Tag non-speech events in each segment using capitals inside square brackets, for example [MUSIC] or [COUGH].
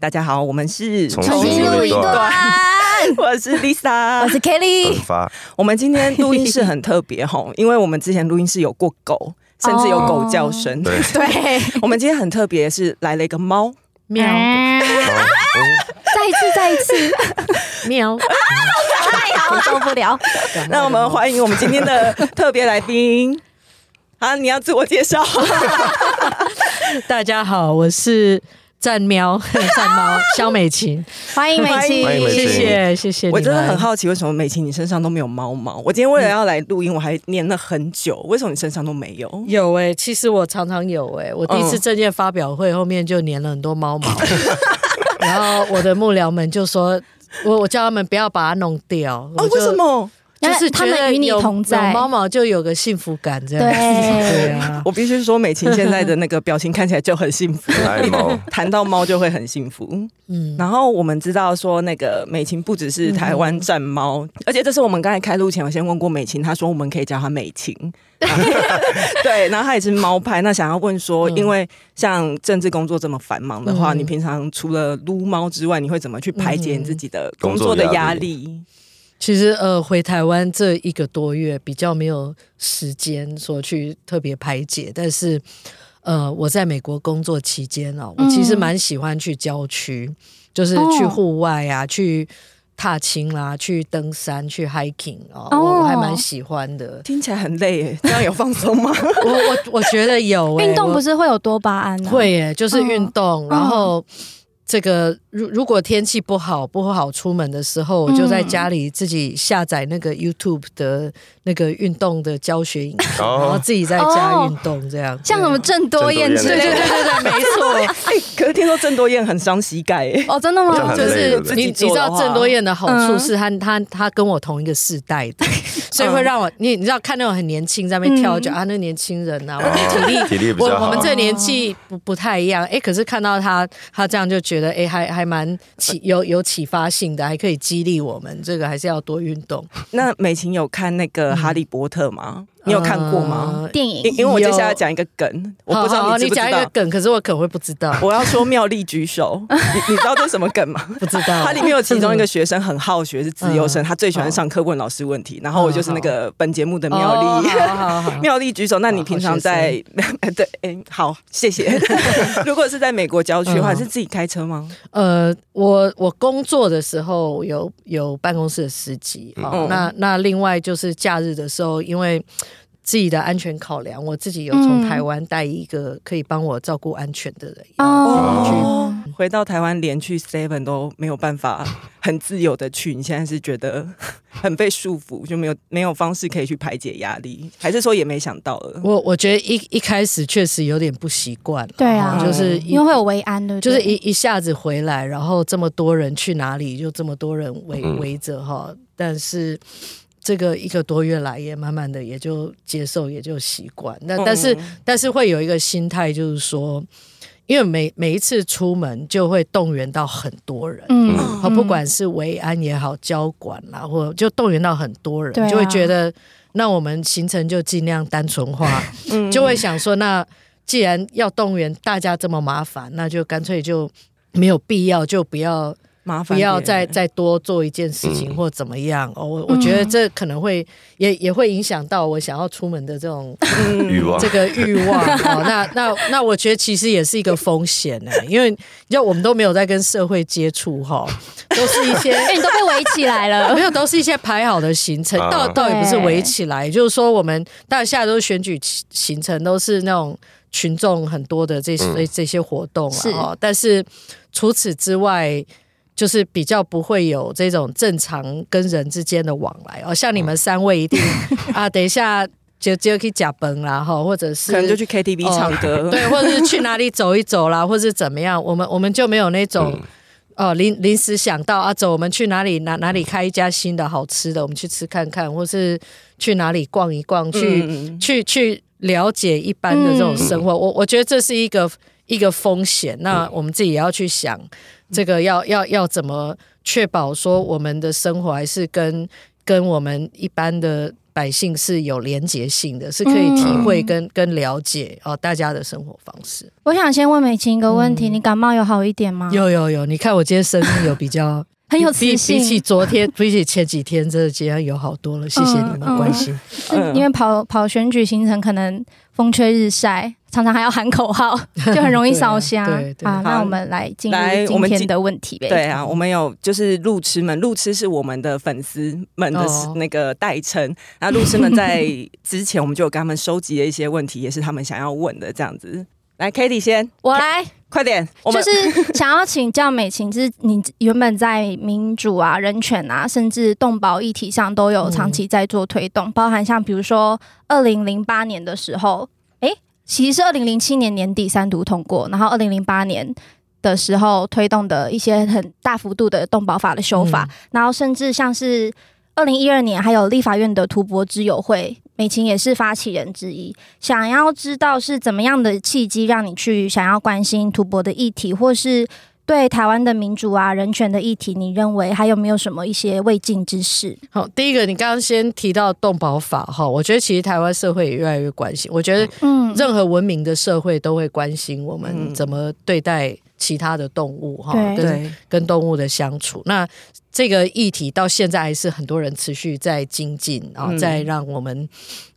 大家好，我们是重新录一段。[LAUGHS] 我是 Lisa，我是 Kelly。我们今天录音室很特别哈，[LAUGHS] 因为我们之前录音室有过狗，甚至有狗叫声。[LAUGHS] Oh, 对，我们今天很特别，是来了一个猫，喵。再一次，再一次，喵。太好，受不了。那我们欢迎我们今天的特别来宾。啊，你要自我介绍。大家好，我是。战喵，[LAUGHS] 战猫，肖 [LAUGHS] 美琴，欢迎美琴，谢谢谢谢。我真的很好奇，为什么美琴你身上都没有猫毛？我今天为了要来录音，我还粘了很久。为什么你身上都没有？有哎、欸，其实我常常有哎、欸。我第一次证件发表会后面就粘了很多猫毛，[LAUGHS] 然后我的幕僚们就说，我我叫他们不要把它弄掉。哦，为什么？就是他们与你同在，猫毛就有个幸福感，这样对，对啊。我必须说，美琴现在的那个表情看起来就很幸福，[LAUGHS] 谈到猫就会很幸福。嗯，然后我们知道说，那个美琴不只是台湾战猫，嗯、而且这是我们刚才开录前，我先问过美琴，她说我们可以叫她美琴。[LAUGHS] 对，然后她也是猫派。那想要问说，因为像政治工作这么繁忙的话，嗯、你平常除了撸猫之外，你会怎么去排解你自己的工作的压力？其实呃，回台湾这一个多月比较没有时间说去特别排解，但是呃，我在美国工作期间哦，我其实蛮喜欢去郊区，嗯、就是去户外啊，哦、去踏青啦，去登山，去 hiking 哦，哦我还蛮喜欢的。听起来很累耶，这样有放松吗？[LAUGHS] 我我我觉得有，[LAUGHS] 运动不是会有多巴胺吗？会耶，就是运动，哦、然后。这个如如果天气不好不好出门的时候，我就在家里自己下载那个 YouTube 的那个运动的教学影片，然后自己在家运动这样。像什么郑多燕之类，对对对对对，没错。[LAUGHS] 哎可是听说郑多燕很伤膝盖。哦，真的吗？[LAUGHS] 就是你你知道郑多燕的好处是她她她跟我同一个世代的，[LAUGHS] 所以会让我你你知道看那种很年轻在那边跳脚啊，那年轻人呐，我体力体力我我们这年纪不不太一样，哎，可是看到他他这样就觉得。觉得哎，还还蛮启有有启发性的，还可以激励我们。这个还是要多运动。[LAUGHS] 那美琴有看那个《哈利波特》吗？嗯你有看过吗？电影，因为我接下来讲一个梗，我不知道你知不知道。你讲一个梗，可是我可能会不知道。我要说妙丽举手，[LAUGHS] 你你知道这是什么梗吗？不知道。它里面有其中一个学生很好学，是自由生，他最喜欢上课问老师问题。然后我就是那个本节目的妙丽，[LAUGHS] 妙丽举手。那你平常在 [LAUGHS] 对，哎，好，谢谢。如果是在美国郊区的话，是自己开车吗？呃，我我工作的时候有有办公室的司机。那那另外就是假日的时候，因为自己的安全考量，我自己有从台湾带一个可以帮我照顾安全的人。哦，回到台湾连去 Seven 都没有办法 [LAUGHS] 很自由的去，你现在是觉得很被束缚，就没有没有方式可以去排解压力，还是说也没想到了？我我觉得一一开始确实有点不习惯，对啊，就是因为会有维安的，就是一一下子回来，然后这么多人去哪里，就这么多人围围着哈，但是。这个一个多月来，也慢慢的也就接受，也就习惯。那但是、嗯、但是会有一个心态，就是说，因为每每一次出门就会动员到很多人，嗯，不管是维安也好，交管啦，或就动员到很多人，啊、就会觉得，那我们行程就尽量单纯化，[LAUGHS] 嗯、就会想说，那既然要动员大家这么麻烦，那就干脆就没有必要，就不要。麻烦，不要再再多做一件事情或怎么样哦，我我觉得这可能会也也会影响到我想要出门的这种欲望，这个欲望哦。那那那我觉得其实也是一个风险呢，因为就我们都没有在跟社会接触哈，都是一些哎，你都被围起来了，[LAUGHS] 没有，都是一些排好的行程，倒倒也不是围起来，就是说我们大家现在都是选举行程，都是那种群众很多的这些这些活动啊，但是除此之外。就是比较不会有这种正常跟人之间的往来哦，像你们三位一定 [LAUGHS] 啊，等一下就就可以假崩啦哈，或者是可能就去 KTV 唱歌，哦，对，或者是去哪里走一走啦，或者是怎么样，我们我们就没有那种哦临临时想到啊，走我们去哪里哪哪里开一家新的好吃的，我们去吃看看，或是去哪里逛一逛，去、嗯、去去了解一般的这种生活，嗯、我我觉得这是一个一个风险，那我们自己也要去想。这个要要要怎么确保说我们的生活还是跟跟我们一般的百姓是有连结性的，是可以体会跟、嗯、跟了解哦大家的生活方式。我想先问美琴一个问题：嗯、你感冒有好一点吗？有有有，你看我今天声音有比较很有磁性，比起昨天，比起前几天，真的今天有好多了。谢谢你们关心。嗯嗯、因为跑跑选举行程，可能风吹日晒。常常还要喊口号，就很容易烧 [LAUGHS] 香啊。那我们来进入今天的问题呗。对啊，我们有就是路痴们，路痴是我们的粉丝们的那个代称。那路痴们在 [LAUGHS] 之前我们就有跟他们收集了一些问题，也是他们想要问的这样子。来，Katie 先，我来，快点，就是 [LAUGHS] 想要请教美琴，就是你原本在民主啊、人权啊，甚至动保议题上都有长期在做推动，包含像比如说二零零八年的时候。其实是二零零七年年底三读通过，然后二零零八年的时候推动的一些很大幅度的动保法的修法，嗯、然后甚至像是二零一二年还有立法院的图博之友会，美琴也是发起人之一。想要知道是怎么样的契机让你去想要关心图博的议题，或是？对台湾的民主啊、人权的议题，你认为还有没有什么一些未尽之事？好，第一个，你刚刚先提到动保法哈，我觉得其实台湾社会也越来越关心。我觉得，嗯，任何文明的社会都会关心我们怎么对待其他的动物哈，嗯、跟跟动物的相处。那这个议题到现在还是很多人持续在精进啊，然后再让我们。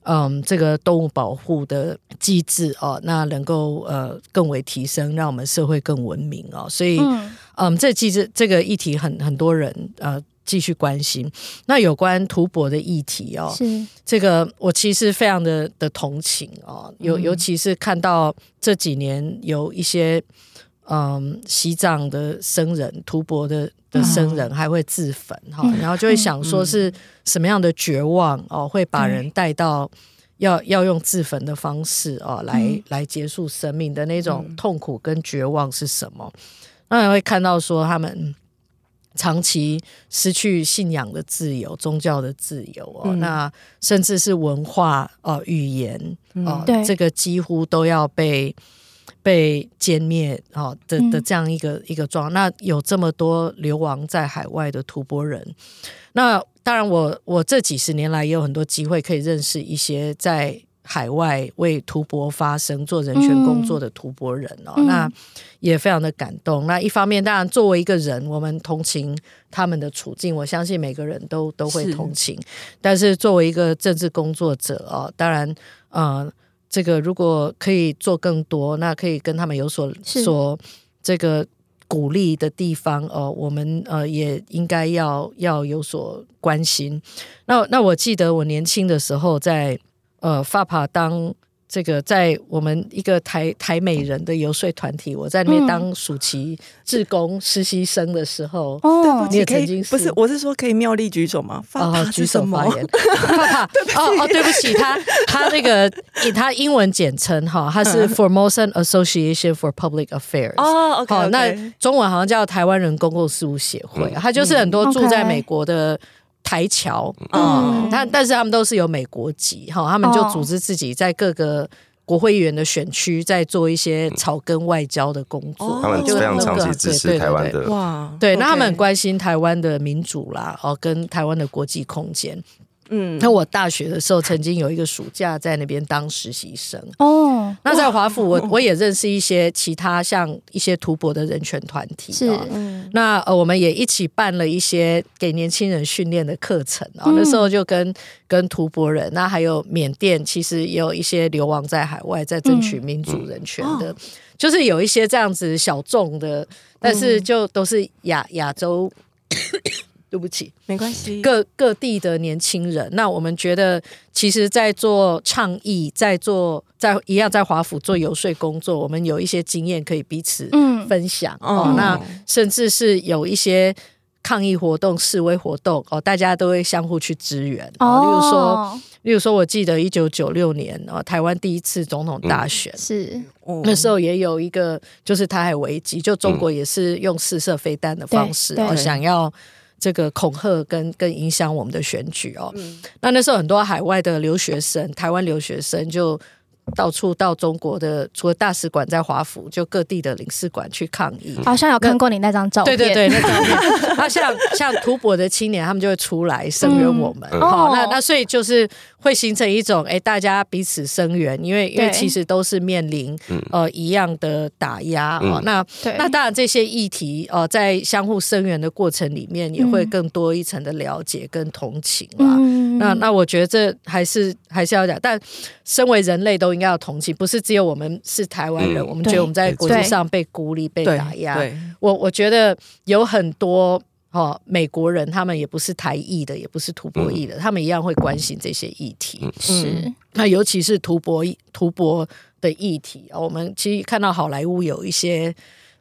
嗯，这个动物保护的机制哦，那能够呃更为提升，让我们社会更文明哦。所以，嗯，嗯，这机制这个议题很很多人呃继续关心。那有关图博的议题哦，是这个我其实非常的的同情哦，尤尤其是看到这几年有一些嗯西藏的僧人吐蕃的。的僧人还会自焚哈，嗯、然后就会想说是什么样的绝望哦，会把人带到要要用自焚的方式哦来、嗯、来结束生命的那种痛苦跟绝望是什么？那你会看到说他们长期失去信仰的自由、宗教的自由哦，嗯、那甚至是文化哦、语言哦，嗯、这个几乎都要被。被歼灭啊的的这样一个、嗯、一个状况，那有这么多流亡在海外的图博人，那当然我我这几十年来也有很多机会可以认识一些在海外为图博发声、做人权工作的图博人哦，嗯、那也非常的感动。那一方面，当然作为一个人，我们同情他们的处境，我相信每个人都都会同情。是但是作为一个政治工作者哦，当然嗯。呃这个如果可以做更多，那可以跟他们有所说这个鼓励的地方哦，我们呃也应该要要有所关心。那那我记得我年轻的时候在呃法帕当。这个在我们一个台台美人的游说团体，我在那边当暑期志工实习生的时候，哦，你也曾经不是，我是说可以妙丽举手吗？啊，举手发言，[LAUGHS] [LAUGHS] 哦哦，对不起，他他那个以他英文简称哈，他是 Formosan Association for Public Affairs 哦，OK，那中文好像叫台湾人公共事务协会，他就是很多住在美国的。台侨，嗯，但但是他们都是有美国籍哈，他们就组织自己在各个国会议员的选区，在做一些草根外交的工作。他们非常长期支持台湾的，哇，对，那他们很关心台湾的民主啦，哦，跟台湾的国际空间。嗯，那我大学的时候曾经有一个暑假在那边当实习生哦。那在华府，我我也认识一些其他像一些图博的人权团体。是，嗯、那呃，我们也一起办了一些给年轻人训练的课程啊。嗯、那时候就跟跟图博人，那还有缅甸，其实也有一些流亡在海外在争取民主人权的，嗯、就是有一些这样子小众的，但是就都是亚亚洲。对不起，没关系。各各地的年轻人，那我们觉得，其实，在做倡议，在做在一样在华府做游说工作，我们有一些经验可以彼此分享、嗯、哦。那甚至是有一些抗议活动、示威活动哦，大家都会相互去支援。哦，例如说，例如说，我记得一九九六年哦，台湾第一次总统大选、嗯、是、嗯、那时候也有一个就是台海危机，就中国也是用试射飞弹的方式哦，想要。这个恐吓跟跟影响我们的选举哦，嗯、那那时候很多海外的留学生，台湾留学生就到处到中国的，除了大使馆在华府，就各地的领事馆去抗议。好像有看过你那张照片，对对对，那照片。[LAUGHS] 那像像吐蕃的青年，他们就会出来声援我们。好、嗯，那那所以就是会形成一种，哎，大家彼此声援，因为因为其实都是面临呃一样的打压、嗯、那那当然这些议题呃在相互声援的过程里面，也会更多一层的了解跟同情啦。嗯、那那我觉得这还是还是要讲，但身为人类都应该要同情，不是只有我们是台湾人、嗯，我们觉得我们在国际上被孤立、被打压。我我觉得有很多哦，美国人他们也不是台裔的，也不是吐蕃裔的、嗯，他们一样会关心这些议题。嗯、是，那尤其是吐蕃吐蕃的议题啊，我们其实看到好莱坞有一些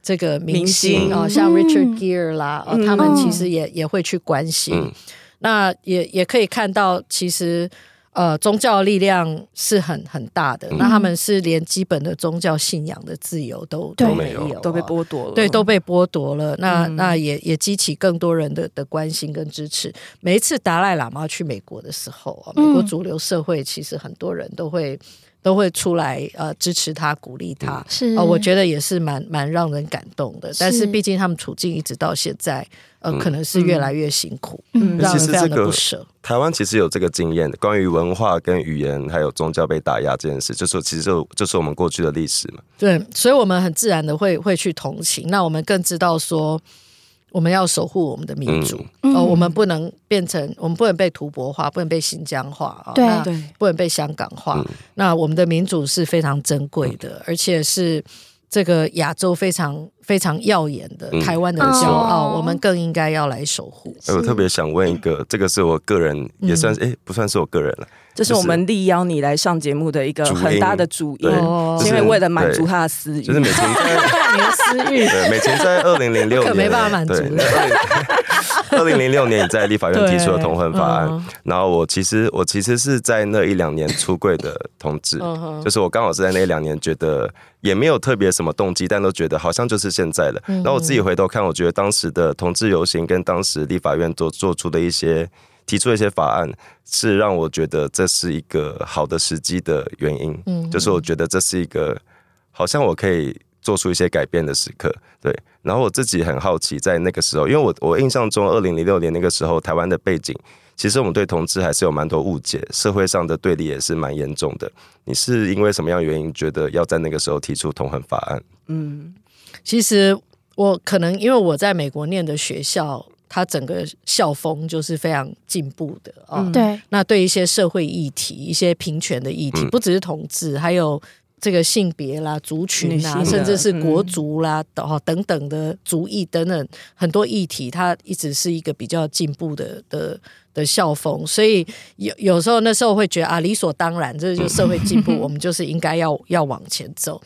这个明星啊，像 Richard Gere 啦，嗯、他们其实也也会去关心。嗯、那也也可以看到，其实。呃，宗教力量是很很大的，嗯，那他们是连基本的宗教信仰的自由都都没有，都被剥夺了，对，都被剥夺了。那、嗯、那也也激起更多人的的关心跟支持。每一次达赖喇嘛去美国的时候啊，美国主流社会其实很多人都会。都会出来呃支持他，鼓励他，是、呃、我觉得也是蛮蛮让人感动的。但是毕竟他们处境一直到现在，呃，可能是越来越辛苦，嗯，让人非常的不舍。台湾其实有这个经验，关于文化跟语言还有宗教被打压这件事，就是其实就就是我们过去的历史嘛。对，所以我们很自然的会会去同情。那我们更知道说。我们要守护我们的民主，嗯、哦，我们不能变成，我们不能被吐蕃化，不能被新疆化啊，对对，不能被香港化。嗯、那我们的民主是非常珍贵的，嗯、而且是这个亚洲非常非常耀眼的、嗯、台湾的骄傲，我们更应该要来守护。我特别想问一个，这个是我个人也算是，哎、嗯，不算是我个人了。这是我们力邀你来上节目的一个很大的主因，因，因为为了满足他的私欲，就是美琴在 [LAUGHS] 你的私欲。对，美琴在二零零六年。没办法满足。[LAUGHS] 二零零六年你在立法院提出了同婚法案，嗯、然后我其实我其实是在那一两年出柜的同志，就是我刚好是在那一两年觉得也没有特别什么动机，但都觉得好像就是现在了。然后我自己回头看，我觉得当时的同志游行跟当时立法院做做出的一些。提出一些法案，是让我觉得这是一个好的时机的原因。嗯，就是我觉得这是一个好像我可以做出一些改变的时刻。对，然后我自己很好奇，在那个时候，因为我我印象中，二零零六年那个时候，台湾的背景，其实我们对同志还是有蛮多误解，社会上的对立也是蛮严重的。你是因为什么样原因觉得要在那个时候提出同婚法案？嗯，其实我可能因为我在美国念的学校。它整个校风就是非常进步的啊，对、嗯。那对一些社会议题、一些平权的议题，不只是同志，还有这个性别啦、族群啊，甚至是国族啦、等等等的族裔等等很多议题，它一直是一个比较进步的的的校风。所以有有时候那时候会觉得啊，理所当然，这就是社会进步，[LAUGHS] 我们就是应该要要往前走。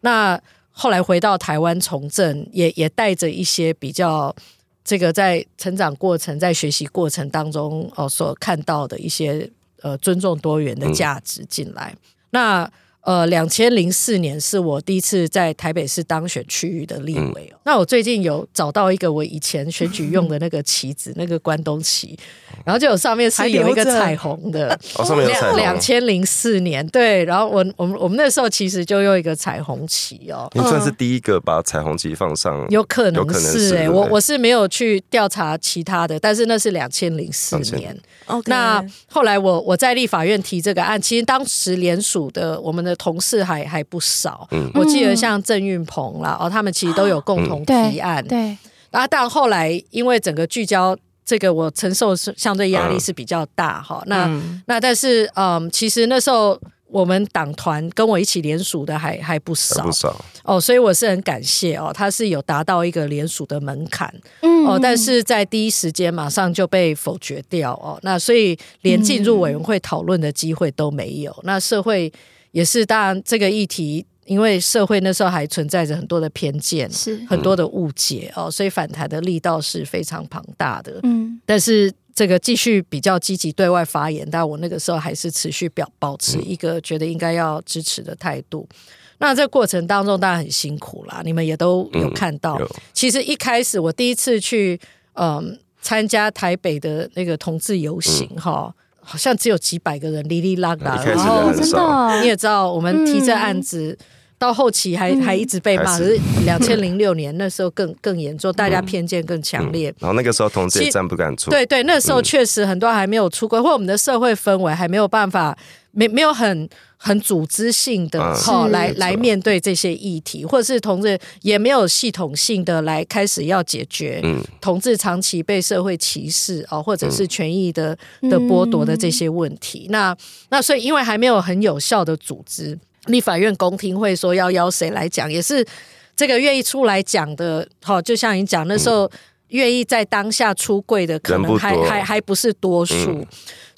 那后来回到台湾从政，也也带着一些比较。这个在成长过程、在学习过程当中哦，所看到的一些呃尊重多元的价值进来，嗯、那。呃，两千零四年是我第一次在台北市当选区域的立委哦、嗯。那我最近有找到一个我以前选举用的那个旗子，那个关东旗，然后就有上面是有一个彩虹的。[LAUGHS] 哦，上面有彩虹。两千零四年，对，然后我我们我们那时候其实就用一个彩虹旗哦。你算是第一个把彩虹旗放上，有可能是哎、欸，我我是没有去调查其他的，但是那是两千零四年。那后来我我在立法院提这个案，其实当时联署的我们的同事还还不少。嗯，我记得像郑运鹏啦，哦，他们其实都有共同提案。嗯、对，对，然后但后来因为整个聚焦这个，我承受相对压力是比较大哈、嗯。那那但是嗯，其实那时候。我们党团跟我一起联署的还还不少，不少哦，所以我是很感谢哦，他是有达到一个联署的门槛，嗯，哦，但是在第一时间马上就被否决掉哦，那所以连进入委员会讨论的机会都没有，嗯。那社会也是，当然这个议题，因为社会那时候还存在着很多的偏见，是很多的误解哦，所以反弹的力道是非常庞大的，嗯，但是。这个继续比较积极对外发言，但我那个时候还是持续表保持一个觉得应该要支持的态度。嗯、那这个过程当中当然很辛苦啦，你们也都有看到。嗯、其实一开始我第一次去嗯参加台北的那个同志游行哈、嗯，好像只有几百个人，哩哩啦啦。然后真的，你也知道，我们提这案子。嗯到后期还还一直被骂，可是两千零六年那时候更更严重，大家偏见更强烈。然后那个时候同志也站不敢出。对对，那时候确实很多还没有出柜，或我们的社会氛围还没有办法，没没有很很组织性的哈来来面对这些议题，或者是同志也没有系统性的来开始要解决同志长期被社会歧视哦，或者是权益的的剥夺的这些问题。那那所以因为还没有很有效的组织。立法院公听会说要邀谁来讲，也是这个愿意出来讲的。好，就像你讲，那时候愿意在当下出柜的，可能还还还不是多数。嗯、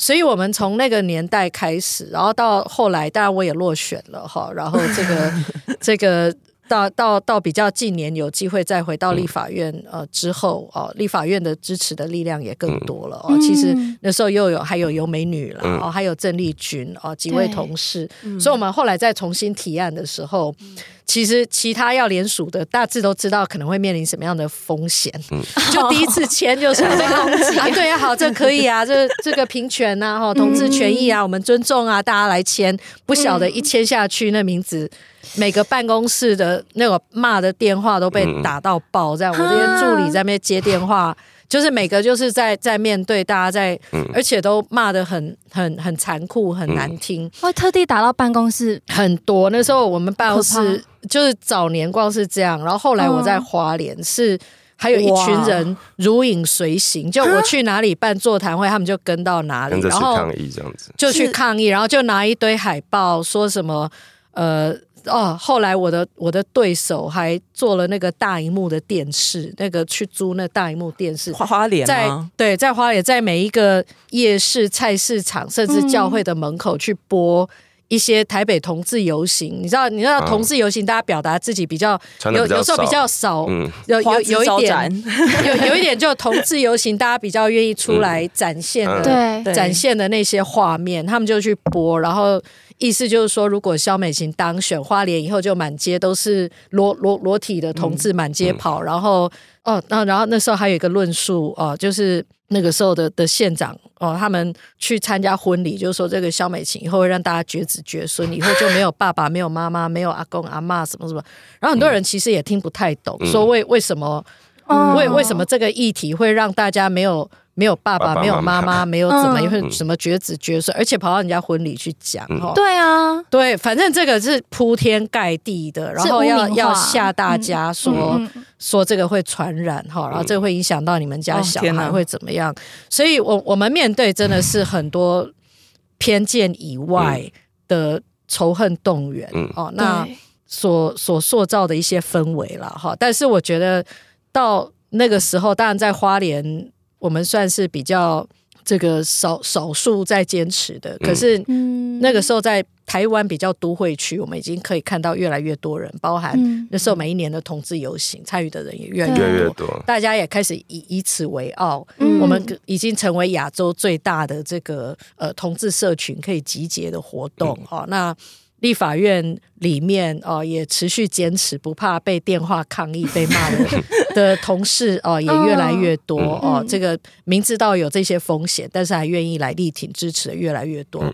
所以，我们从那个年代开始，然后到后来，当然我也落选了哈。然后这个 [LAUGHS] 这个。到到到比较近年有机会再回到立法院呃之后哦，立法院的支持的力量也更多了哦。其实那时候又有还有游美女了哦，还有郑丽君哦，几位同事。所以，我们后来再重新提案的时候，其实其他要联署的大致都知道可能会面临什么样的风险。就第一次签就是被攻击，[LAUGHS] 对啊，好，这可以啊，这这个平权呐，哈，同志权益啊，我们尊重啊，大家来签。不晓得一签下去，那名字。每个办公室的那个骂的电话都被打到爆，这样、嗯、我这些助理在那边接电话，就是每个就是在在面对大家在，嗯、而且都骂的很很很残酷，很难听，会特地打到办公室？很多。那时候我们办公室就是早年光是这样，然后后来我在花莲是还有一群人如影随形，就我去哪里办座谈会，他们就跟到哪里，然后抗议这样子，就去抗议，然后就拿一堆海报说什么呃。哦，后来我的我的对手还做了那个大荧幕的电视，那个去租那大荧幕电视，花莲在对，在花莲，在每一个夜市、菜市场，甚至教会的门口去播一些台北同志游行。嗯、你知道，你知道同志游行，大家表达自己比较有有时候比较少，嗯、有有有一点 [LAUGHS] 有有一点就同志游行，大家比较愿意出来展现的，对、嗯、展现的那些画面，他们就去播，然后。意思就是说，如果萧美琴当选花莲以后，就满街都是裸裸裸体的同志满街跑，嗯嗯、然后哦，那然后那时候还有一个论述哦，就是那个时候的的县长哦，他们去参加婚礼，就是说这个萧美琴以后会让大家绝子绝孙，以后就没有爸爸、没有妈妈、没有阿公阿妈什么什么，然后很多人其实也听不太懂，嗯、说为为什么，嗯、为为什么这个议题会让大家没有。没有爸爸，没有妈妈，[LAUGHS] 没有怎么，因为、嗯、什么绝子绝孙，而且跑到人家婚礼去讲，对啊，对，反正这个是铺天盖地的，然后要要吓大家说、说这个会传染哈，然后这个会影响到你们家小孩会怎么样，哦、所以我我们面对真的是很多偏见以外的仇恨动员、嗯、哦，那所所塑造的一些氛围了哈，但是我觉得到那个时候，当然在花莲。我们算是比较这个少少数在坚持的，可是那个时候在台湾比较都会区，我们已经可以看到越来越多人，包含那时候每一年的同志游行参与的人也越来越多，大家也开始以以此为傲，我们已经成为亚洲最大的这个呃同志社群可以集结的活动啊，那。立法院里面哦，也持续坚持不怕被电话抗议、被骂的的同事哦，也越来越多哦。这个明知道有这些风险，但是还愿意来力挺支持的越来越多。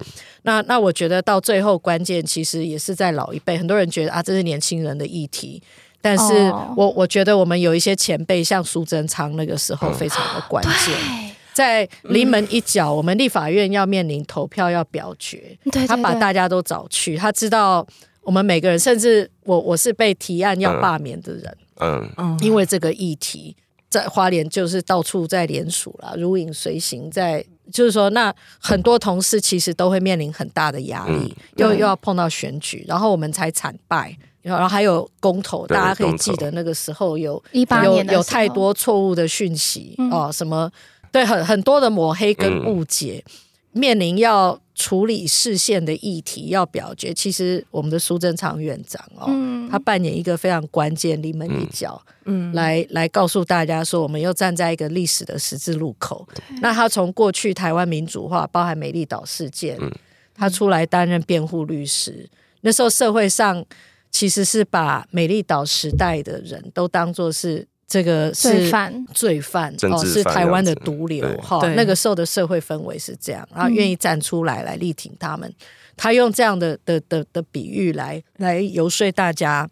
那那我觉得到最后关键其实也是在老一辈，很多人觉得啊，这是年轻人的议题，但是我我觉得我们有一些前辈，像苏贞昌那个时候非常的关键。在临门一脚，我们立法院要面临投票要表决，他把大家都找去，他知道我们每个人，甚至我我是被提案要罢免的人，嗯，因为这个议题在花莲就是到处在联署啦，如影随形，在就是说，那很多同事其实都会面临很大的压力，又又要碰到选举，然后我们才惨败，然后还有公投，大家可以记得那个时候有有有太多错误的讯息哦，什么。对，很很多的抹黑跟误解，嗯、面临要处理视线的议题要表决，其实我们的苏贞昌院长哦，嗯、他扮演一个非常关键临门一脚，嗯，来来告诉大家说，我们又站在一个历史的十字路口。对。那他从过去台湾民主化，包含美丽岛事件，嗯、他出来担任辩护律师，那时候社会上其实是把美丽岛时代的人都当作是。这个是罪犯，罪犯哦，是台湾的毒瘤哈。那个时候的社会氛围是这样，然后愿意站出来来力挺他们。他用这样的的的的比喻来来游说大家。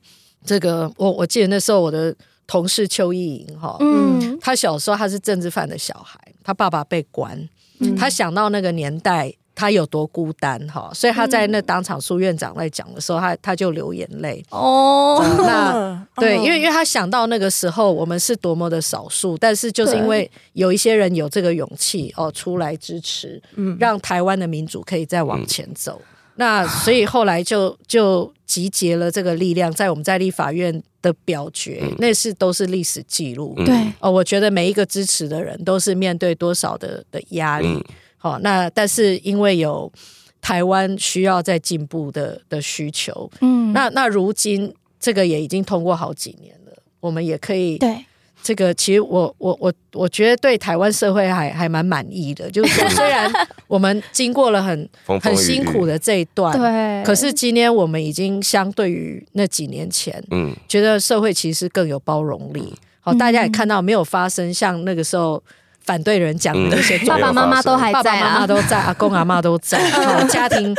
这个我我记得那时候我的同事邱意莹哈，嗯，他小时候他是政治犯的小孩，他爸爸被关，嗯、他想到那个年代他有多孤单哈，所以他在那当场苏院长在讲的时候，他他就流眼泪哦。那对，因为因为他想到那个时候我们是多么的少数，但是就是因为有一些人有这个勇气哦出来支持，嗯，让台湾的民主可以再往前走。嗯那所以后来就就集结了这个力量，在我们在立法院的表决，嗯、那是都是历史记录。对哦，我觉得每一个支持的人都是面对多少的的压力。好、那但是因为有台湾需要在进步的的需求，嗯，那那如今这个也已经通过好几年了，我们也可以对。这个其实我我我我觉得对台湾社会还还蛮满意的，就是说虽然 [LAUGHS] 我们经过了很很辛苦的这一段，对，可是今天我们已经相对于那几年前，嗯，觉得社会其实更有包容力。好，大家也看到没有发生像那个时候反对人讲的那些，爸爸妈妈都还在，爸爸妈妈都在，阿公阿妈都在，[LAUGHS] 家庭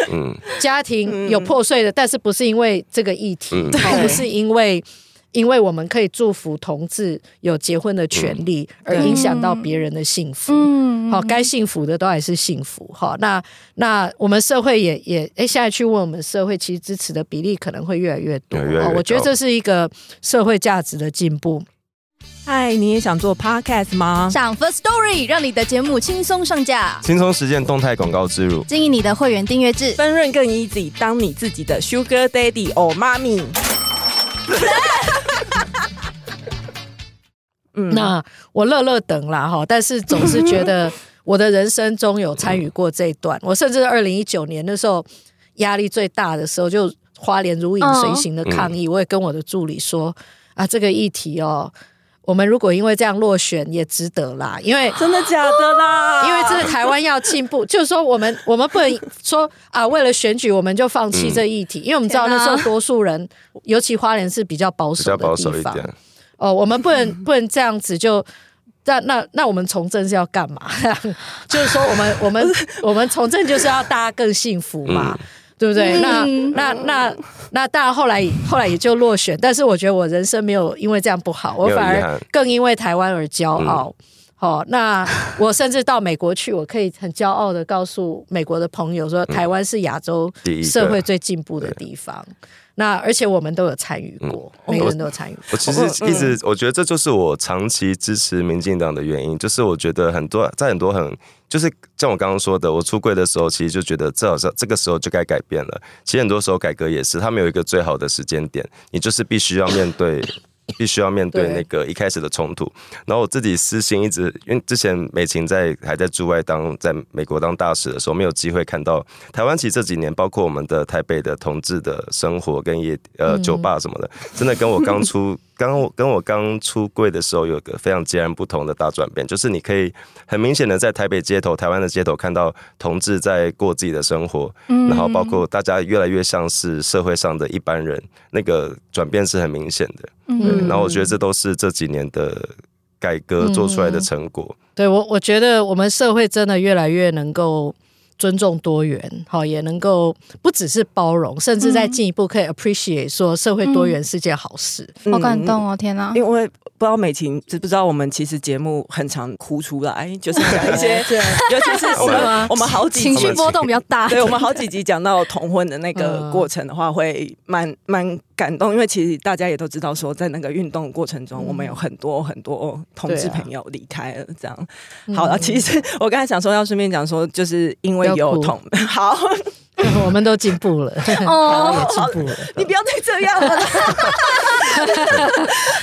家庭有破碎的，但是不是因为这个议题，不是因为。因为我们可以祝福同志有结婚的权利，而影响到别人的幸福。嗯，好，该幸福的都还是幸福。好，那那我们社会也也哎，现在去问我们社会，其实支持的比例可能会越来越多。越越我觉得这是一个社会价值的进步。嗨，你也想做 Podcast 吗？上 First Story 让你的节目轻松上架，轻松实现动态广告植入，经营你的会员订阅制，分润更 easy，当你自己的 Sugar Daddy or Mommy。[LAUGHS] 嗯，那我乐乐等啦哈，但是总是觉得我的人生中有参与过这一段。我甚至二零一九年的时候压力最大的时候，就花莲如影随形的抗议，我也跟我的助理说啊，这个议题哦，我们如果因为这样落选也值得啦，因为 [LAUGHS] 真的假的啦？因为这是台湾要进步，[LAUGHS] 就是说我们我们不能说啊，为了选举我们就放弃这议题，因为我们知道那时候多数人，尤其花莲是比较保守的地方。哦，我们不能不能这样子就，那那那我们从政是要干嘛？[LAUGHS] 就是说，我们我们我们从政就是要大家更幸福嘛，嗯、对不对？那那那那当然后来后来也就落选，但是我觉得我人生没有因为这样不好，我反而更因为台湾而骄傲。好、嗯哦，那我甚至到美国去，我可以很骄傲的告诉美国的朋友说，台湾是亚洲社会最进步的地方。那而且我们都有参与过，嗯、每个人都有参与过。我其实一直我觉得这就是我长期支持民进党的原因，就是我觉得很多在很多很就是像我刚刚说的，我出柜的时候，其实就觉得这好像这个时候就该改变了。其实很多时候改革也是，他们有一个最好的时间点，你就是必须要面对。必须要面对那个一开始的冲突，然后我自己私心一直，因为之前美琴在还在驻外当在美国当大使的时候，没有机会看到台湾。其实这几年，包括我们的台北的同志的生活跟夜呃酒吧什么的，真的跟我刚出。刚我跟我刚出柜的时候，有个非常截然不同的大转变，就是你可以很明显的在台北街头、台湾的街头看到同志在过自己的生活，嗯、然后包括大家越来越像是社会上的一般人，那个转变是很明显的。嗯，然后我觉得这都是这几年的改革做出来的成果。嗯、对我，我觉得我们社会真的越来越能够。尊重多元，好，也能够不只是包容，甚至再进一步可以 appreciate 说社会多元是件好事。嗯、好感动哦，天哪！因为不知道美琴知不知道，我们其实节目很常哭出来，就是讲一些，[LAUGHS] 对。尤其是 [LAUGHS] 我们我们好几情绪波动比较大，对，我们好几集讲到同婚的那个过程的话，会蛮蛮。感动，因为其实大家也都知道，说在那个运动过程中，我们有很多很多同志朋友离开了。这样，好了，其实我刚才想说，要顺便讲说，就是因为有同，[LAUGHS] 好，[LAUGHS] 我们都进步了，哦，也进步了，你不要再这样了。[LAUGHS]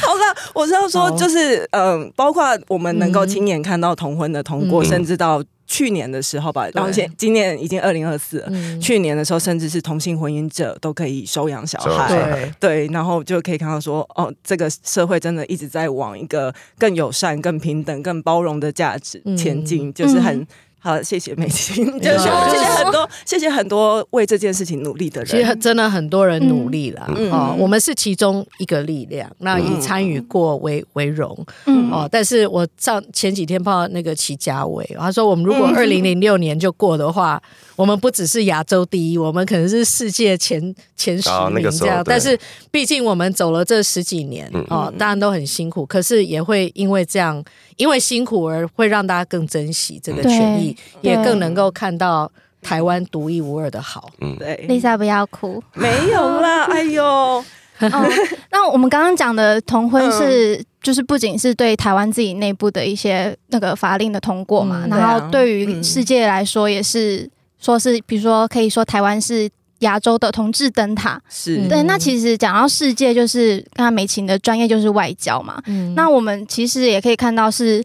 好了，我是要说，就是嗯，包括我们能够亲眼看到同婚的通过，甚至到。去年的时候吧，然后现今年已经二零二四了。嗯、去年的时候，甚至是同性婚姻者都可以收养小孩，对，对，然后就可以看到说，哦，这个社会真的一直在往一个更友善、更平等、更包容的价值前进，嗯、就是很好，谢谢美琴，[LAUGHS] 谢谢很多，谢谢很多为这件事情努力的人。其实真的很多人努力了哦，我们是其中一个力量，那以参与过为为荣嗯哦。但是我上前几天碰到那个齐家伟，他说我们如果二零零六年就过的话，我们不只是亚洲第一，我们可能是世界前前十名这样。但是毕竟我们走了这十几年哦，当然都很辛苦，可是也会因为这样，因为辛苦而会让大家更珍惜这个权益。也更能够看到台湾独一无二的好。嗯，对，Lisa 不要哭，没有啦，[LAUGHS] 哎呦。哦，那我们刚刚讲的同婚是，嗯、就是不仅是对台湾自己内部的一些那个法令的通过嘛，嗯、然后对于世界来说也是说是，比如说可以说台湾是亚洲的同志灯塔。是对。那其实讲到世界，就是刚刚美琴的专业就是外交嘛。嗯，那我们其实也可以看到是。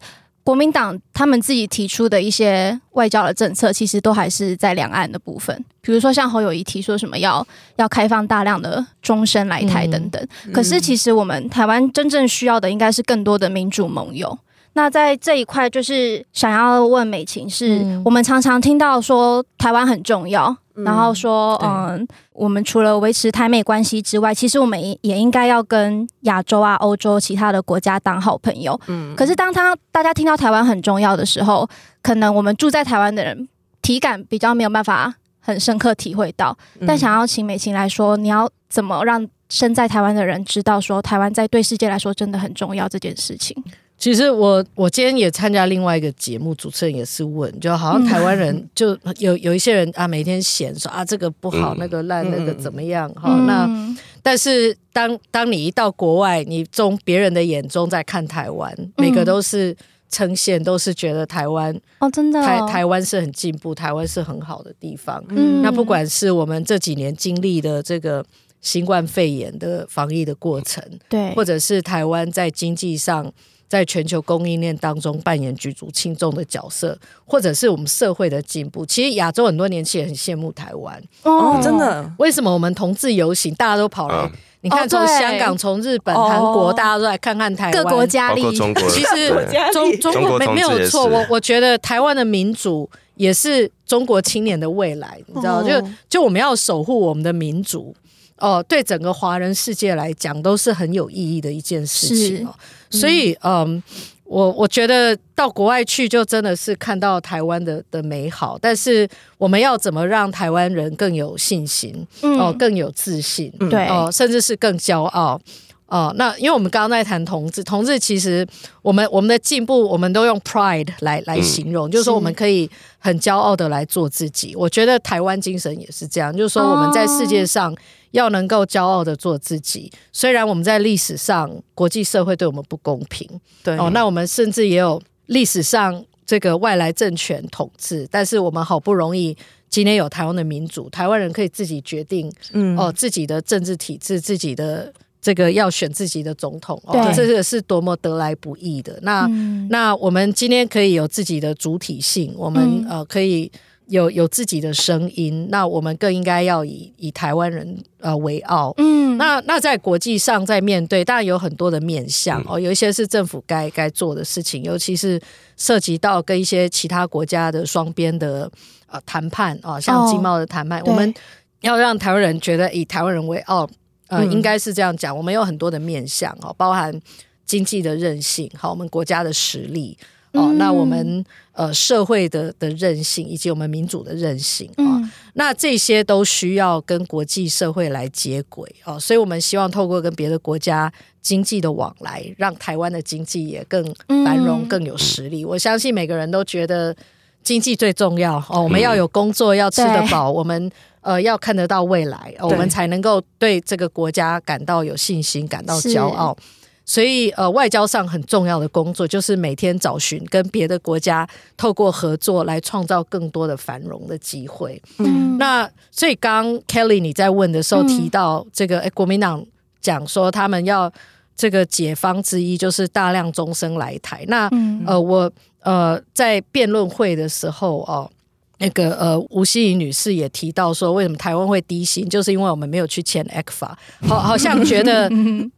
国民党他们自己提出的一些外交的政策，其实都还是在两岸的部分。比如说像侯友谊提出什么要要开放大量的终身来台等等。嗯、可是其实我们台湾真正需要的，应该是更多的民主盟友。那在这一块，就是想要问美琴是，是、嗯、我们常常听到说台湾很重要。然后说，嗯，嗯，我们除了维持台美关系之外，其实我们也也应该要跟亚洲啊、欧洲其他的国家当好朋友。嗯，可是当他大家听到台湾很重要的时候，可能我们住在台湾的人体感比较没有办法很深刻体会到。但想要请美琴来说，你要怎么让身在台湾的人知道说台湾在对世界来说真的很重要这件事情？其实我我今天也参加另外一个节目，主持人也是问，就好像台湾人就有有一些人啊，每天嫌说啊这个不好，那个烂，那个怎么样哈？那但是当当你一到国外，你从别人的眼中在看台湾，每个都是称羡，都是觉得台湾哦真的台台湾是很进步，台湾是很好的地方。嗯，那不管是我们这几年经历的这个新冠肺炎的防疫的过程，对，或者是台湾在经济上。在全球供应链当中扮演举足轻重的角色，或者是我们社会的进步。其实亚洲很多年轻人很羡慕台湾哦，真的。为什么我们同志游行大家都跑来？哦、你看，从香港、从日本、韩、哦、国，大家都来看看台湾。各国佳丽，其实中中国没没有错。我我觉得台湾的民主也是中国青年的未来，你知道？哦、就就我们要守护我们的民主。哦，对整个华人世界来讲都是很有意义的一件事情哦。是所以，嗯，我我觉得到国外去就真的是看到台湾的的美好，但是我们要怎么让台湾人更有信心，嗯、哦，更有自信，对，哦，甚至是更骄傲。哦，那因为我们刚刚在谈同志，同志其实我们我们的进步，我们都用 pride 来来形容，嗯、就是说我们可以很骄傲的来做自己。我觉得台湾精神也是这样，就是说我们在世界上要能够骄傲的做自己。哦、虽然我们在历史上国际社会对我们不公平，对哦，那我们甚至也有历史上这个外来政权统治，但是我们好不容易今天有台湾的民主，台湾人可以自己决定，嗯哦，自己的政治体制，自己的。这个要选自己的总统，对哦，这个是多么得来不易的。那、嗯、那我们今天可以有自己的主体性，我们、嗯、呃可以有有自己的声音。那我们更应该要以以台湾人呃为傲。嗯，那那在国际上在面对，当然有很多的面向哦，有一些是政府该该做的事情，尤其是涉及到跟一些其他国家的双边的呃谈判啊、哦，像经贸的谈判，哦、我们要让台湾人觉得以台湾人为傲。呃，应该是这样讲，我们有很多的面向哦，包含经济的韧性，好，我们国家的实力哦，那我们呃社会的的韧性，以及我们民主的韧性啊，那这些都需要跟国际社会来接轨哦，所以我们希望透过跟别的国家经济的往来，让台湾的经济也更繁荣、更有实力。我相信每个人都觉得经济最重要哦，我们要有工作，要吃得饱，我们。呃，要看得到未来，对。我们才能够对这个国家感到有信心，感到骄傲。是所以，呃，外交上很重要的工作就是每天找寻跟别的国家透过合作来创造更多的繁荣的机会。嗯，那所以刚 Kelly 你在问的时候提到这个，哎、嗯，国民党讲说他们要这个解方之一就是大量终生来台。那、嗯、呃，我呃在辩论会的时候哦。那个呃，吴希怡女士也提到说，为什么台湾会低薪，就是因为我们没有去签 ECFA，好，好像觉得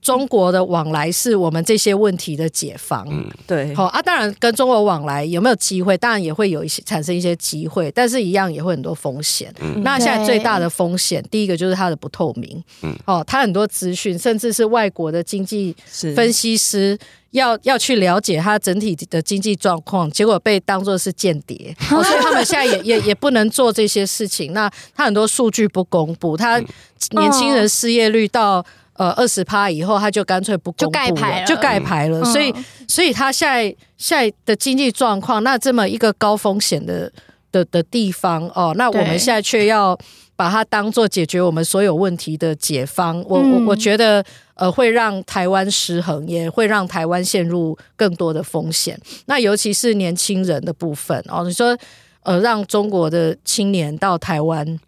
中国的往来是我们这些问题的解方。对，好啊，当然跟中国往来有没有机会，当然也会有一些产生一些机会，但是一样也会很多风险。嗯、那现在最大的风险，第一个就是它的不透明。嗯，哦，它很多资讯，甚至是外国的经济分析师。要要去了解他整体的经济状况，结果被当作是间谍，哦，所以他们现在也也也不能做这些事情。那他很多数据不公布，他年轻人失业率到呃二十趴以后，他就干脆不公布了，就盖牌了，就盖牌了。所以所以他现在现在的经济状况，那这么一个高风险的的的地方哦，那我们现在却要。把它当做解决我们所有问题的解方，我我我觉得呃会让台湾失衡，也会让台湾陷入更多的风险。那尤其是年轻人的部分哦，你说呃让中国的青年到台湾，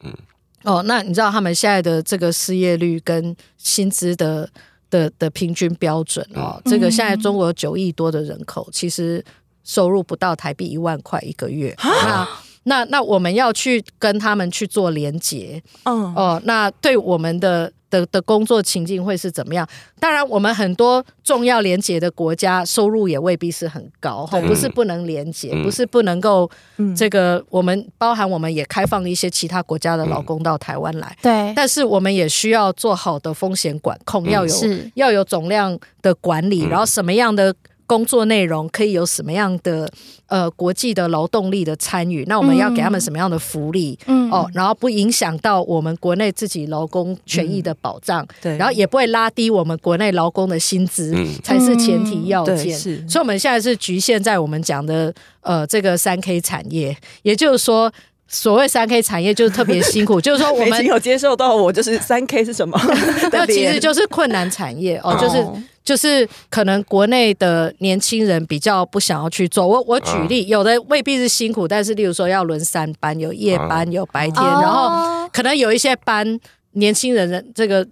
哦，那你知道他们现在的这个失业率跟薪资的的的平均标准哦，这个现在中国九亿多的人口，其实收入不到台币一万块一个月，那。那那我们要去跟他们去做连结，嗯。哦、呃，那对我们的的的工作情境会是怎么样？当然，我们很多重要连结的国家收入也未必是很高，哈，不是不能连结，嗯、不是不能够这个，我们包含我们也开放一些其他国家的劳工到台湾来，对、嗯，但是我们也需要做好的风险管控，要有要有总量的管理，然后什么样的。工作内容可以有什么样的呃国际的劳动力的参与？那我们要给他们什么样的福利？嗯哦，然后不影响到我们国内自己劳工权益的保障，嗯、对，然后也不会拉低我们国内劳工的薪资，嗯、才是前提要件。是，所以我们现在是局限在我们讲的呃这个三 K 产业，也就是说，所谓三 K 产业就是特别辛苦，[LAUGHS] 就是说我们有接受到我就是三 K 是什么？[LAUGHS] 那其实就是困难产业哦，就是。就是可能国内的年轻人比较不想要去做。我我举例，有的未必是辛苦，但是例如说要轮三班，有夜班，有白天，然后可能有一些班年轻人的这个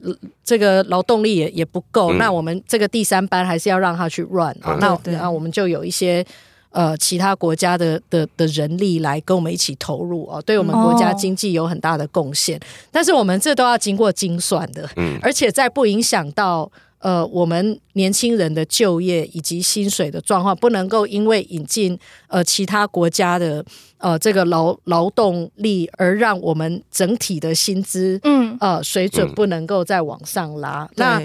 这个劳动力也也不够，那我们这个第三班还是要让他去 run 啊。那那我们就有一些呃其他国家的的的人力来跟我们一起投入哦，对我们国家经济有很大的贡献。但是我们这都要经过精算的，而且在不影响到。呃，我们年轻人的就业以及薪水的状况，不能够因为引进呃其他国家的呃这个劳劳动力，而让我们整体的薪资嗯。呃水准不能够再往上拉。嗯、那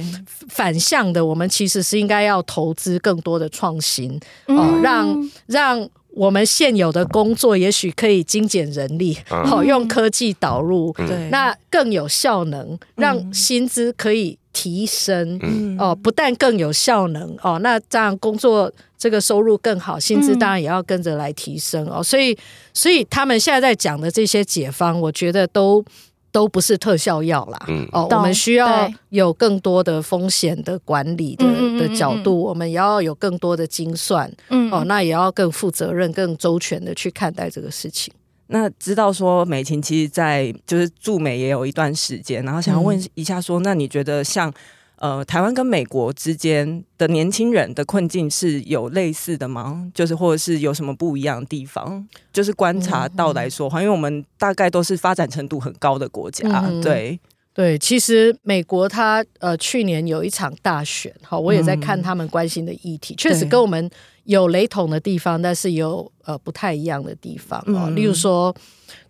反向的，我们其实是应该要投资更多的创新啊、呃，让让我们现有的工作也许可以精简人力，好、嗯、用科技导入，对、嗯，那更有效能，让薪资可以。提升哦，不但更有效能哦，那这样工作这个收入更好，薪资当然也要跟着来提升哦。所以，所以他们现在在讲的这些解方，我觉得都都不是特效药啦。哦，我们需要有更多的风险的管理的的角度，我们也要有更多的精算。哦，那也要更负责任、更周全的去看待这个事情。那知道说美琴其实，在就是驻美也有一段时间，然后想要问一下说，那你觉得像呃台湾跟美国之间的年轻人的困境是有类似的吗？就是或者是有什么不一样的地方？就是观察到来说话，因为我们大概都是发展程度很高的国家，嗯、对对。其实美国它呃去年有一场大选，好，我也在看他们关心的议题，确、嗯、实跟我们。有雷同的地方，但是有呃不太一样的地方啊、嗯。例如说，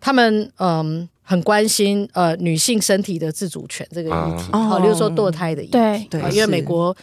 他们嗯很关心呃女性身体的自主权这个议题，好、哦，例如说堕胎的议题，对，因为美国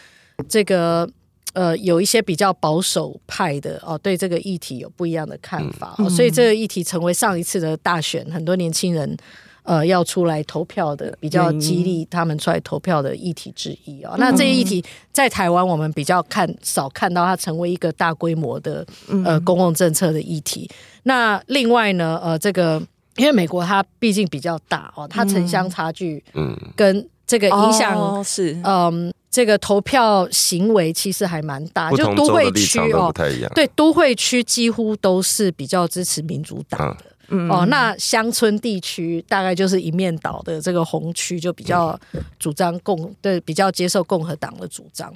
这个呃有一些比较保守派的哦，对这个议题有不一样的看法，嗯、所以这个议题成为上一次的大选很多年轻人。呃，要出来投票的比较激励他们出来投票的议题之一啊、哦。那这一议题在台湾，我们比较看少看到它成为一个大规模的呃公共政策的议题。那另外呢，呃，这个因为美国它毕竟比较大哦，它城乡差距嗯跟这个影响是嗯这个投票行为其实还蛮大，就都会区哦，对，都会区几乎都是比较支持民主党的。哦，那乡村地区大概就是一面倒的这个红区，就比较主张共对，比较接受共和党的主张。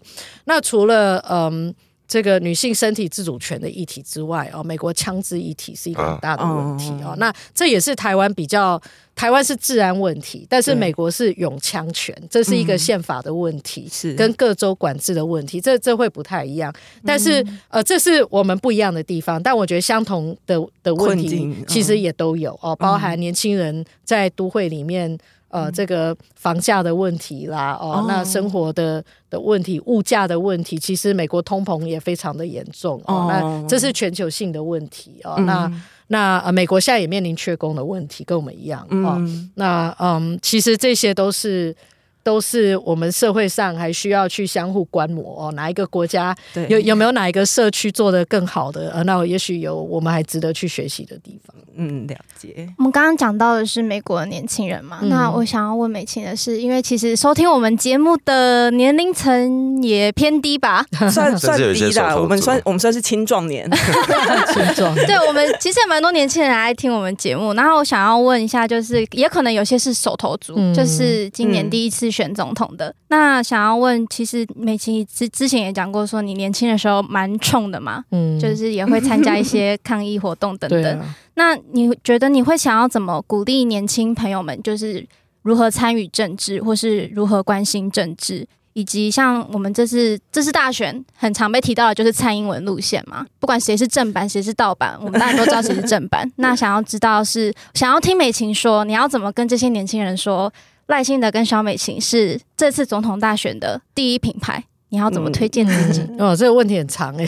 那除了嗯这个女性身体自主权的议题之外哦，美国枪支议题是一个很大的问题哦。那这也是台湾比较，台湾是治安问题，但是美国是拥枪权，这是一个宪法的问题，是跟各州管制的问题，这这会不太一样。但是呃，这是我们不一样的地方，但我觉得相同的的问题其实也都有哦，包含年轻人在都会里面。呃，这个房价的问题啦，哦，那生活的的问题，物价的问题，其实美国通膨也非常的严重哦，那这是全球性的问题哦。那那呃，美国现在也面临缺工的问题，跟我们一样哦。那嗯，其实这些都是。都是我们社会上还需要去相互观摩哦，哪一个国家有有没有哪一个社区做得更好的？呃，那也许有我们还值得去学习的地方。嗯，了解。我们刚刚讲到的是美国的年轻人嘛，嗯、那我想要问美琴的是，因为其实收听我们节目的年龄层也偏低吧？[LAUGHS] 算 [LAUGHS] 算低的，我们算我们算是青壮年。[LAUGHS] 青壮年。对，我们其实也蛮多年轻人来听我们节目。然后我想要问一下，就是也可能有些是手头族，嗯、就是今年第一次。选总统的，那想要问，其实美琴之之前也讲过，说你年轻的时候蛮冲的嘛，嗯，就是也会参加一些 [LAUGHS] 抗议活动等等。啊、那你觉得你会想要怎么鼓励年轻朋友们，就是如何参与政治，或是如何关心政治，以及像我们这次这次大选很常被提到的就是蔡英文路线嘛？不管谁是正版，谁是盗版，我们大家都知道谁是正版。[LAUGHS] 那想要知道是想要听美琴说，你要怎么跟这些年轻人说？赖幸德跟萧美琴是这次总统大选的第一品牌，你要怎么推荐自己？嗯、哦，这个问题很长哎，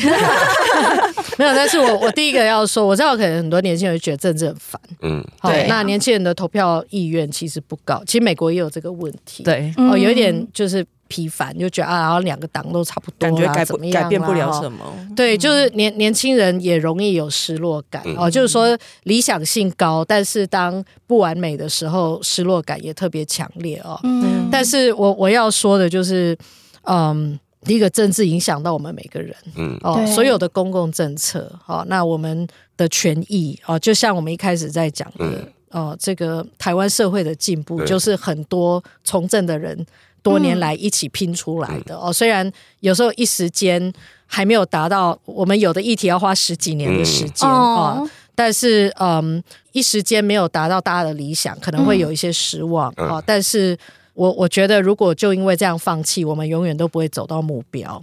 没有，但是我我第一个要说，我知道可能很多年轻人觉得政治很烦，嗯，对，那年轻人的投票意愿其实不高，其实美国也有这个问题，对，哦，有一点就是。疲烦就觉得啊，然后两个党都差不多，感觉改不改变不了什么。对，就是年年轻人也容易有失落感哦。就是说理想性高，但是当不完美的时候，失落感也特别强烈哦。嗯，但是我我要说的就是，嗯，第一个政治影响到我们每个人，嗯。哦，所有的公共政策哦，那我们的权益哦，就像我们一开始在讲的哦，这个台湾社会的进步，就是很多从政的人。多年来一起拼出来的哦，虽然有时候一时间还没有达到，我们有的议题要花十几年的时间啊，但是嗯，一时间没有达到大家的理想，可能会有一些失望啊。但是我我觉得，如果就因为这样放弃，我们永远都不会走到目标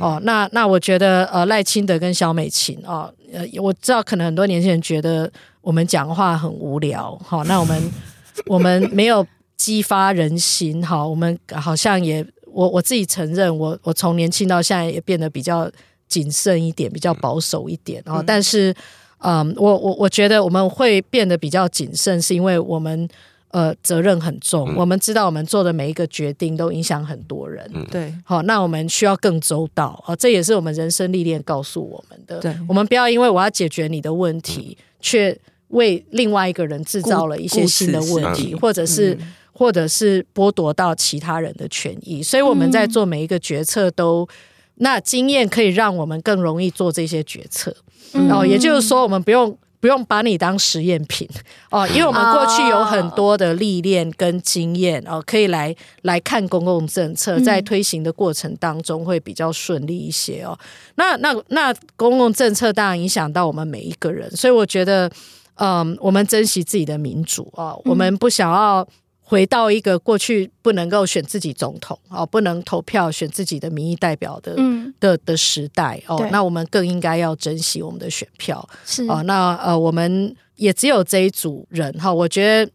哦。那那我觉得呃，赖清德跟小美琴哦，呃，我知道可能很多年轻人觉得我们讲话很无聊，好，那我们 [LAUGHS] 我们没有。激发人心，哈，我们好像也，我我自己承认，我我从年轻到现在也变得比较谨慎一点，比较保守一点，哦，但是，嗯，我我我觉得我们会变得比较谨慎，是因为我们呃责任很重，我们知道我们做的每一个决定都影响很多人，对，好，那我们需要更周到啊，这也是我们人生历练告诉我们的，对，我们不要因为我要解决你的问题，却为另外一个人制造了一些新的问题，或者是。或者是剥夺到其他人的权益，所以我们在做每一个决策都，嗯、那经验可以让我们更容易做这些决策。嗯、哦，也就是说，我们不用不用把你当实验品哦，[LAUGHS] 因为我们过去有很多的历练跟经验哦，可以来来看公共政策，在推行的过程当中会比较顺利一些哦。那那那公共政策当然影响到我们每一个人，所以我觉得，嗯，我们珍惜自己的民主啊、哦，我们不想要。回到一个过去不能够选自己总统哦，不能投票选自己的民意代表的、嗯、的的时代哦，那我们更应该要珍惜我们的选票是哦。那呃，我们也只有这一组人哈，我觉得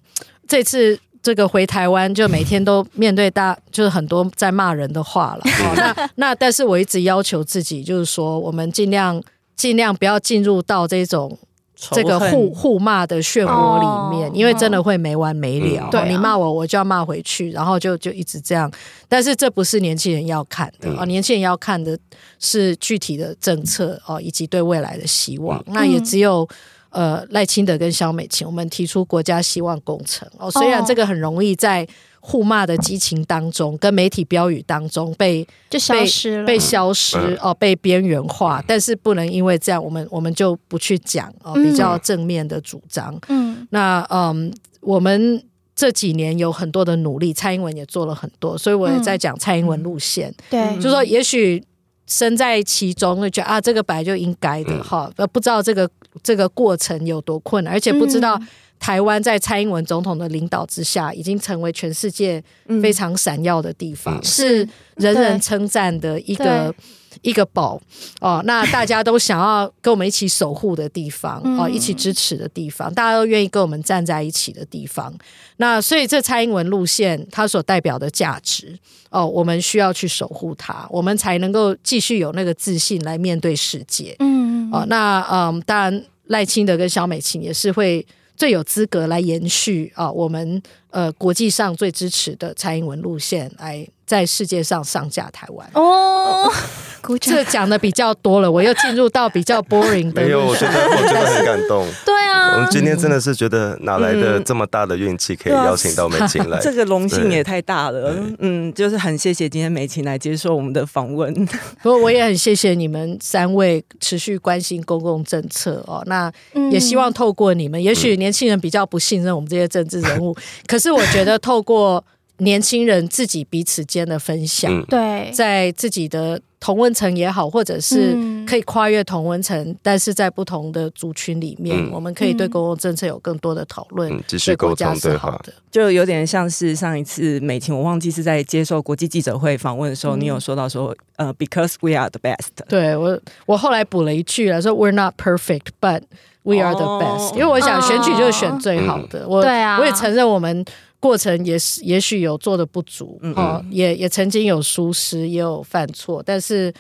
这次这个回台湾就每天都面对大 [COUGHS] 就是很多在骂人的话了。哦、那 [LAUGHS] 那但是我一直要求自己，就是说我们尽量尽量不要进入到这种。这个互互骂的漩涡里面，因为真的会没完没了。对，你骂我，我就要骂回去，然后就就一直这样。但是这不是年轻人要看的啊，年轻人要看的是具体的政策哦，以及对未来的希望。那也只有呃赖清德跟萧美琴，我们提出国家希望工程哦，虽然这个很容易在。互骂的激情当中，跟媒体标语当中被就消失了，被消失哦，被边缘化。但是不能因为这样，我们我们就不去讲哦比较正面的主张。嗯，那嗯，我们这几年有很多的努力，蔡英文也做了很多，所以我也在讲蔡英文路线。对，就是说也许。身在其中，会觉得啊，这个本来就应该的哈，呃、嗯，不知道这个这个过程有多困难，而且不知道台湾在蔡英文总统的领导之下，已经成为全世界非常闪耀的地方，嗯、是人人称赞的一个。一个宝哦，那大家都想要跟我们一起守护的地方哦，一起支持的地方，大家都愿意跟我们站在一起的地方。那所以这蔡英文路线它所代表的价值哦，我们需要去守护它，我们才能够继续有那个自信来面对世界。嗯哦，那嗯，当然赖清德跟萧美琴也是会最有资格来延续啊，我们呃国际上最支持的蔡英文路线来。在世界上上架台湾哦，这讲的比较多了，我又进入到比较 [LAUGHS] boring 的。没有，我觉得我觉得很感动。对啊，我们今天真的是觉得哪来的这么大的运气，可以邀请到美琴来，这个荣幸也太大了。嗯，就是很谢谢今天美琴来接受我们的访问。[LAUGHS] 不过我也很谢谢你们三位持续关心公共政策哦。那也希望透过你们，也许年轻人比较不信任我们这些政治人物，[LAUGHS] 可是我觉得透过。年轻人自己彼此间的分享，对，在自己的同温层也好，或者是可以跨越同温层，但是在不同的族群里面，我们可以对公共政策有更多的讨论，继续沟通是好的。就有点像是上一次美琴，我忘记是在接受国际记者会访问的时候，你有说到说，呃，because we are the best。对我，我后来补了一句来说，we're not perfect, but we are the best。因为我想选举就是选最好的，我对啊，我也承认我们。过程也是，也许有做的不足，嗯，嗯，也也曾经有疏失，也有犯错，但是。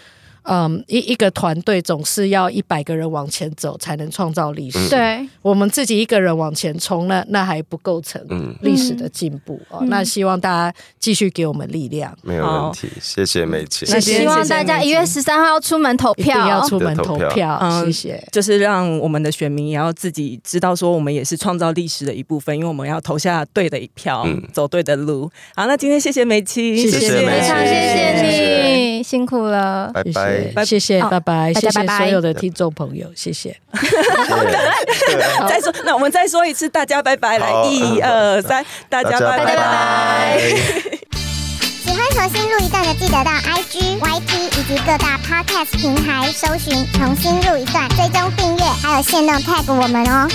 嗯，一一个团队总是要一百个人往前走，才能创造历史。对，我们自己一个人往前冲，那那还不构成历史的进步哦。那希望大家继续给我们力量，没有问题。谢谢美琴。那希望大家一月十三号要出门投票，要出门投票。谢谢。就是让我们的选民也要自己知道，说我们也是创造历史的一部分，因为我们要投下对的一票，走对的路。好，那今天谢谢美琴，谢谢非常谢谢你，辛苦了，拜拜。谢谢，拜拜，谢谢所有的听众朋友，谢谢。[LAUGHS] 再说，那我们再说一次，大家拜拜，来，一二三，大家拜拜。喜欢重新录一段的，记得到 IG、YT 以及各大 Podcast 平台搜寻“重新录一段”，追踪订阅，还有限定 tag 我们哦。